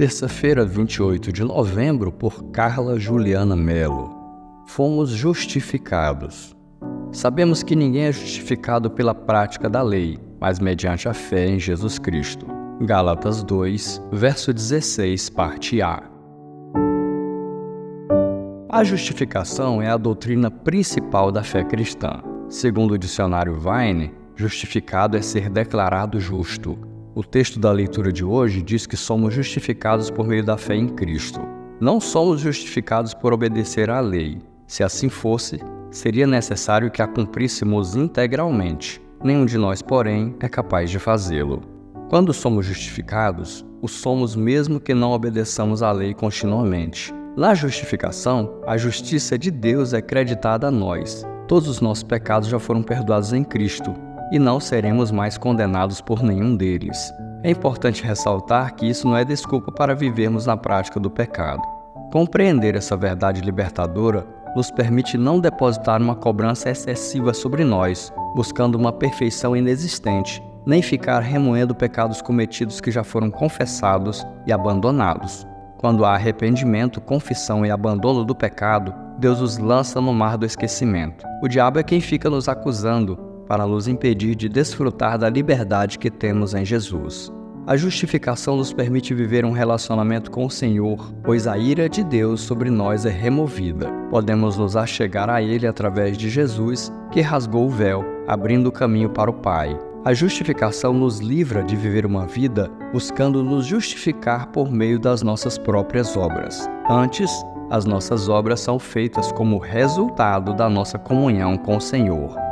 Terça-feira, 28 de novembro, por Carla Juliana Melo. Fomos justificados. Sabemos que ninguém é justificado pela prática da lei, mas mediante a fé em Jesus Cristo. Gálatas 2, verso 16, parte A. A justificação é a doutrina principal da fé cristã. Segundo o dicionário Vine, justificado é ser declarado justo, o texto da leitura de hoje diz que somos justificados por meio da fé em Cristo. Não somos justificados por obedecer à lei. Se assim fosse, seria necessário que a cumpríssemos integralmente. Nenhum de nós, porém, é capaz de fazê-lo. Quando somos justificados, o somos mesmo que não obedeçamos à lei continuamente. Na justificação, a justiça de Deus é creditada a nós. Todos os nossos pecados já foram perdoados em Cristo, e não seremos mais condenados por nenhum deles. É importante ressaltar que isso não é desculpa para vivermos na prática do pecado. Compreender essa verdade libertadora nos permite não depositar uma cobrança excessiva sobre nós, buscando uma perfeição inexistente, nem ficar remoendo pecados cometidos que já foram confessados e abandonados. Quando há arrependimento, confissão e abandono do pecado, Deus os lança no mar do esquecimento. O diabo é quem fica nos acusando, para nos impedir de desfrutar da liberdade que temos em Jesus. A justificação nos permite viver um relacionamento com o Senhor, pois a ira de Deus sobre nós é removida. Podemos nos achegar a Ele através de Jesus, que rasgou o véu, abrindo o caminho para o Pai. A justificação nos livra de viver uma vida buscando nos justificar por meio das nossas próprias obras. Antes, as nossas obras são feitas como resultado da nossa comunhão com o Senhor.